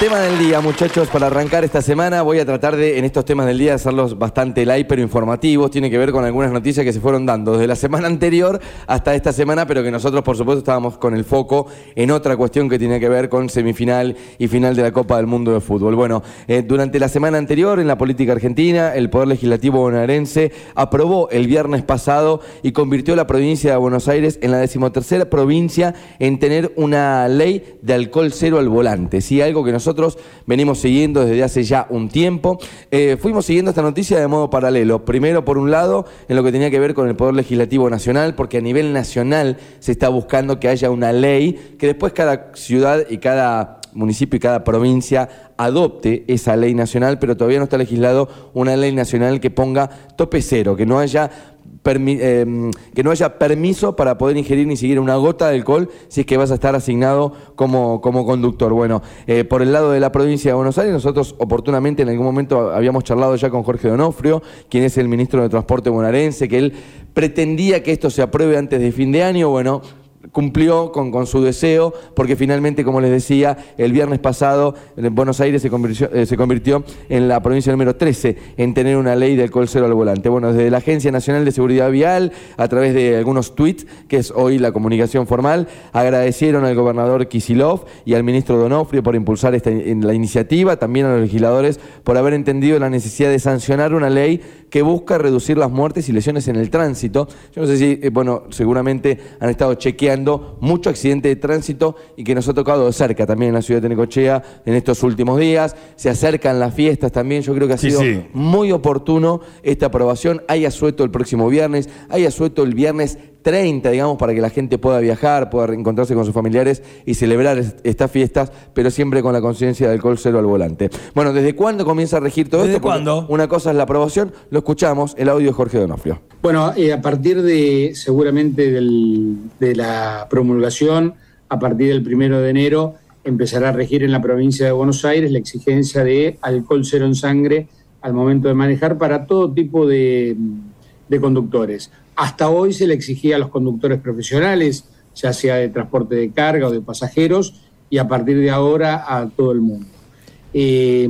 Tema del día, muchachos, para arrancar esta semana voy a tratar de, en estos temas del día, hacerlos bastante light pero informativos. Tiene que ver con algunas noticias que se fueron dando desde la semana anterior hasta esta semana, pero que nosotros, por supuesto, estábamos con el foco en otra cuestión que tiene que ver con semifinal y final de la Copa del Mundo de Fútbol. Bueno, eh, durante la semana anterior, en la política argentina, el Poder Legislativo bonaerense aprobó el viernes pasado y convirtió la provincia de Buenos Aires en la decimotercera provincia en tener una ley de alcohol cero al volante. Sí, algo que nosotros nosotros venimos siguiendo desde hace ya un tiempo. Eh, fuimos siguiendo esta noticia de modo paralelo. Primero, por un lado, en lo que tenía que ver con el Poder Legislativo Nacional, porque a nivel nacional se está buscando que haya una ley que después cada ciudad y cada municipio y cada provincia adopte esa ley nacional, pero todavía no está legislado una ley nacional que ponga tope cero, que no haya Em, que no haya permiso para poder ingerir ni siquiera una gota de alcohol si es que vas a estar asignado como, como conductor. Bueno, eh, por el lado de la provincia de Buenos Aires, nosotros oportunamente en algún momento habíamos charlado ya con Jorge Donofrio, quien es el ministro de Transporte bonaerense, que él pretendía que esto se apruebe antes de fin de año. Bueno, cumplió con, con, su deseo, porque finalmente, como les decía, el viernes pasado en Buenos Aires se convirtió, eh, se convirtió en la provincia número 13 en tener una ley de alcohol cero al volante. Bueno, desde la Agencia Nacional de Seguridad Vial, a través de algunos tweets, que es hoy la comunicación formal, agradecieron al gobernador Kisilov y al ministro Donofrio por impulsar esta, la iniciativa, también a los legisladores por haber entendido la necesidad de sancionar una ley que busca reducir las muertes y lesiones en el tránsito. Yo no sé si, eh, bueno, seguramente han estado chequeando mucho accidente de tránsito y que nos ha tocado de cerca también en la ciudad de Necochea en estos últimos días. Se acercan las fiestas también. Yo creo que ha sido muy oportuno esta aprobación. Hay asueto el próximo viernes, hay asueto el viernes 30, digamos, para que la gente pueda viajar, pueda reencontrarse con sus familiares y celebrar estas fiestas, pero siempre con la conciencia del alcohol cero al volante. Bueno, ¿desde cuándo comienza a regir todo ¿Desde esto? cuándo? Una cosa es la aprobación, lo escuchamos, el audio de Jorge Donofrio. Bueno, eh, a partir de seguramente de la promulgación, a partir del primero de enero, empezará a regir en la provincia de Buenos Aires la exigencia de alcohol cero en sangre al momento de manejar para todo tipo de conductores. Hasta hoy se le exigía a los conductores profesionales, ya sea de transporte de carga o de pasajeros, y a partir de ahora a todo el mundo. Eh,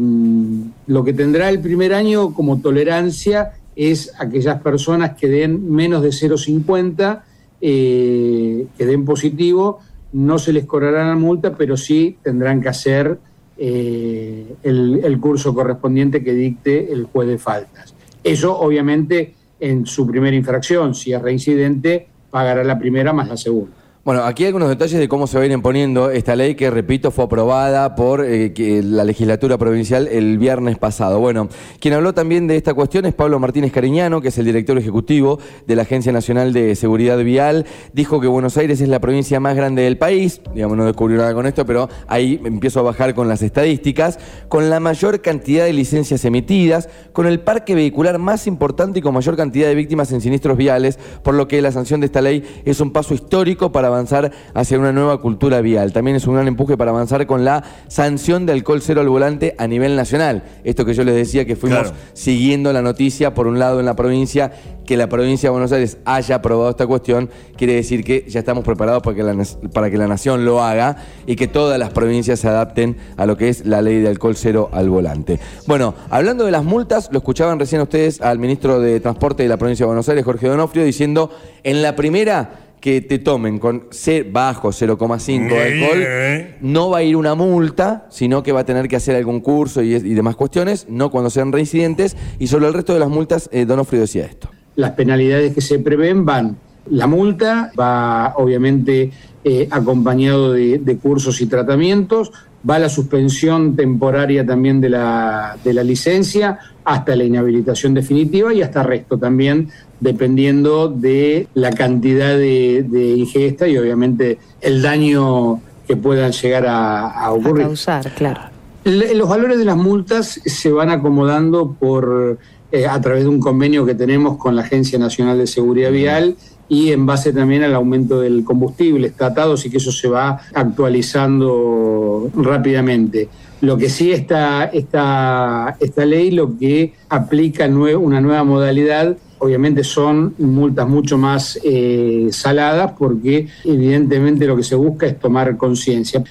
lo que tendrá el primer año como tolerancia es aquellas personas que den menos de 0,50, eh, que den positivo, no se les cobrará la multa, pero sí tendrán que hacer eh, el curso correspondiente que dicte el juez de faltas. Eso obviamente en su primera infracción. Si es reincidente, pagará la primera más la segunda. Bueno, aquí hay algunos detalles de cómo se va a ir imponiendo esta ley que, repito, fue aprobada por eh, la legislatura provincial el viernes pasado. Bueno, quien habló también de esta cuestión es Pablo Martínez Cariñano, que es el director ejecutivo de la Agencia Nacional de Seguridad Vial. Dijo que Buenos Aires es la provincia más grande del país, digamos, no descubrió nada con esto, pero ahí empiezo a bajar con las estadísticas, con la mayor cantidad de licencias emitidas, con el parque vehicular más importante y con mayor cantidad de víctimas en siniestros viales, por lo que la sanción de esta ley es un paso histórico para avanzar hacia una nueva cultura vial. También es un gran empuje para avanzar con la sanción de alcohol cero al volante a nivel nacional. Esto que yo les decía que fuimos siguiendo la noticia, por un lado en la provincia, que la provincia de Buenos Aires haya aprobado esta cuestión, quiere decir que ya estamos preparados para que la, para que la nación lo haga y que todas las provincias se adapten a lo que es la ley de alcohol cero al volante. Bueno, hablando de las multas, lo escuchaban recién ustedes al ministro de Transporte de la provincia de Buenos Aires, Jorge Donofrio, diciendo, en la primera que te tomen con C bajo 0,5 de alcohol, no va a ir una multa, sino que va a tener que hacer algún curso y, demás cuestiones, no cuando sean reincidentes, y sobre el resto de las multas, eh, Donofrio decía esto. Las penalidades que se prevén van, la multa va obviamente eh, acompañado de, cursos y tratamientos, va la suspensión temporaria también de la, de la licencia hasta la inhabilitación definitiva y hasta arresto también dependiendo de la cantidad de, ingesta y obviamente el daño que puedan llegar a, ocurrir. A causar, claro. los valores de las multas se van acomodando por eh, a través de un convenio que tenemos con la Agencia Nacional de Seguridad Vial y en base también al aumento del combustible tratados y que eso se va actualizando rápidamente. Lo que sí está esta, esta ley, lo que aplica una nueva modalidad, obviamente son multas mucho más eh, saladas porque evidentemente lo que se busca es tomar conciencia.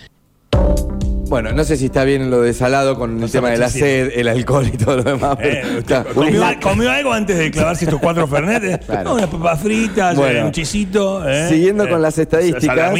Bueno, no sé si está bien lo de salado con el tema de la sed, el alcohol y todo lo demás. Eh, ¿comió, algo antes de clavarse estos cuatro fernetes? No, unas papas fritas, un chisito. Eh, siguiendo con las estadísticas.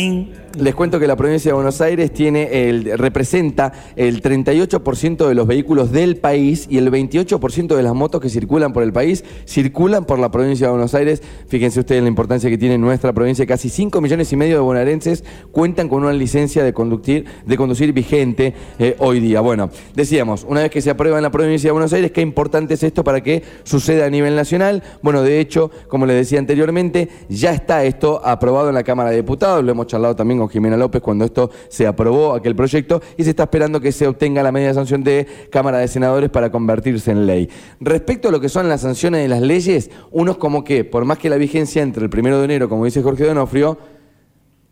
Les cuento que la provincia de Buenos Aires tiene el, representa el 38% de los vehículos del país y el 28% de las motos que circulan por el país circulan por la provincia de Buenos Aires. Fíjense ustedes la importancia que tiene nuestra provincia. Casi 5 millones y medio de bonaerenses cuentan con una licencia de conducir, de conducir vigente eh, hoy día. Bueno, decíamos, una vez que se aprueba en la provincia de Buenos Aires, qué importante es esto para que suceda a nivel nacional. Bueno, de hecho, como les decía anteriormente, ya está esto aprobado en la Cámara de Diputados. Lo hemos charlado también con Jimena López cuando esto se aprobó, aquel proyecto, y se está esperando que se obtenga la media sanción de Cámara de Senadores para convertirse en ley. Respecto a lo que son las sanciones de las leyes, uno es como que, por más que la vigencia entre el primero de enero, como dice Jorge Donofrio,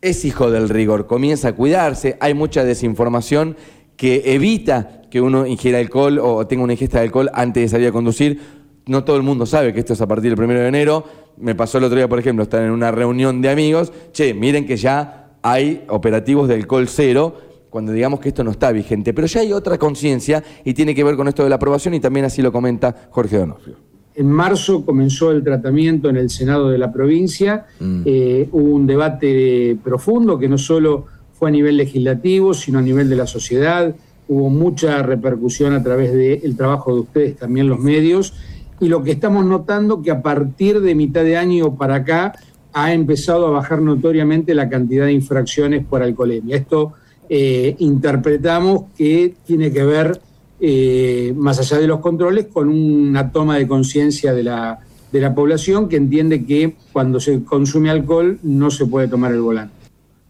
es hijo del rigor, comienza a cuidarse, hay mucha desinformación que evita que uno ingiera alcohol o tenga una ingesta de alcohol antes de salir a conducir. No todo el mundo sabe que esto es a partir del primero de enero. Me pasó el otro día, por ejemplo, estar en una reunión de amigos. Che, miren que ya hay operativos del col cero cuando digamos que esto no está vigente. Pero ya hay otra conciencia y tiene que ver con esto de la aprobación y también así lo comenta Jorge Donofrio. En marzo comenzó el tratamiento en el Senado de la provincia. Mm. Eh, hubo un debate profundo que no solo fue a nivel legislativo, sino a nivel de la sociedad. Hubo mucha repercusión a través del trabajo de ustedes, también los medios. Y lo que estamos notando que a partir de mitad de año para acá ha empezado a bajar notoriamente la cantidad de infracciones por alcoholemia. Esto eh, interpretamos que tiene que ver, eh, más allá de los controles, con una toma de conciencia de la, de la población que entiende que cuando se consume alcohol no se puede tomar el volante.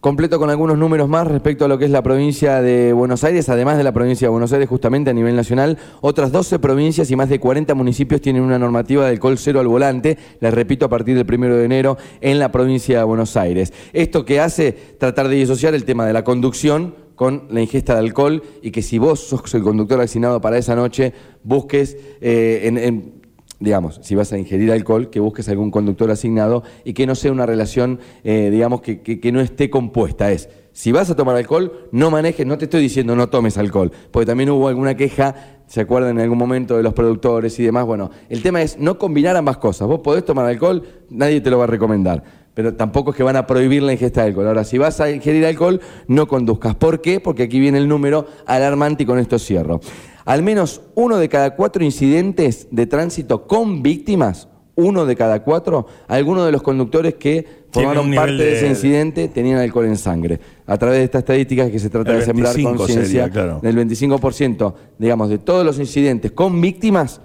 Completo con algunos números más respecto a lo que es la provincia de Buenos Aires, además de la provincia de Buenos Aires, justamente a nivel nacional, otras 12 provincias y más de 40 municipios tienen una normativa de alcohol cero al volante, les repito, a partir del primero de enero en la provincia de Buenos Aires. Esto que hace tratar de disociar el tema de la conducción con la ingesta de alcohol y que si vos sos el conductor asignado para esa noche, busques eh, en digamos, si vas a ingerir alcohol, que busques algún conductor asignado y que no sea una relación, eh, digamos, que, que, no esté compuesta. Es, si vas a tomar alcohol, no manejes, no te estoy diciendo no tomes alcohol, porque también hubo alguna queja, se acuerdan en algún momento de los productores y demás. Bueno, el tema es no combinar ambas cosas. Vos podés tomar alcohol, nadie te lo va a recomendar. Pero tampoco es que van a prohibir la ingesta de alcohol. Ahora, si vas a ingerir alcohol, no conduzcas. ¿Por qué? Porque aquí viene el número alarmante y con esto cierro. Al menos uno de cada cuatro incidentes de tránsito con víctimas, uno de cada cuatro, algunos de los conductores que formaron parte de... ese incidente tenían alcohol en sangre. A través de estas estadísticas que se trata de sembrar conciencia, del 25%, digamos, de todos los incidentes con víctimas,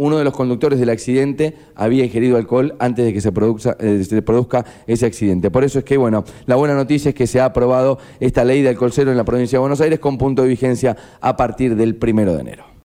uno de los conductores del accidente había ingerido alcohol antes de que se produzca, eh, produzca, ese accidente. Por eso es que, bueno, la buena noticia es que se ha aprobado esta ley de alcohol cero en la provincia de Buenos Aires con punto de vigencia a partir del primero de enero.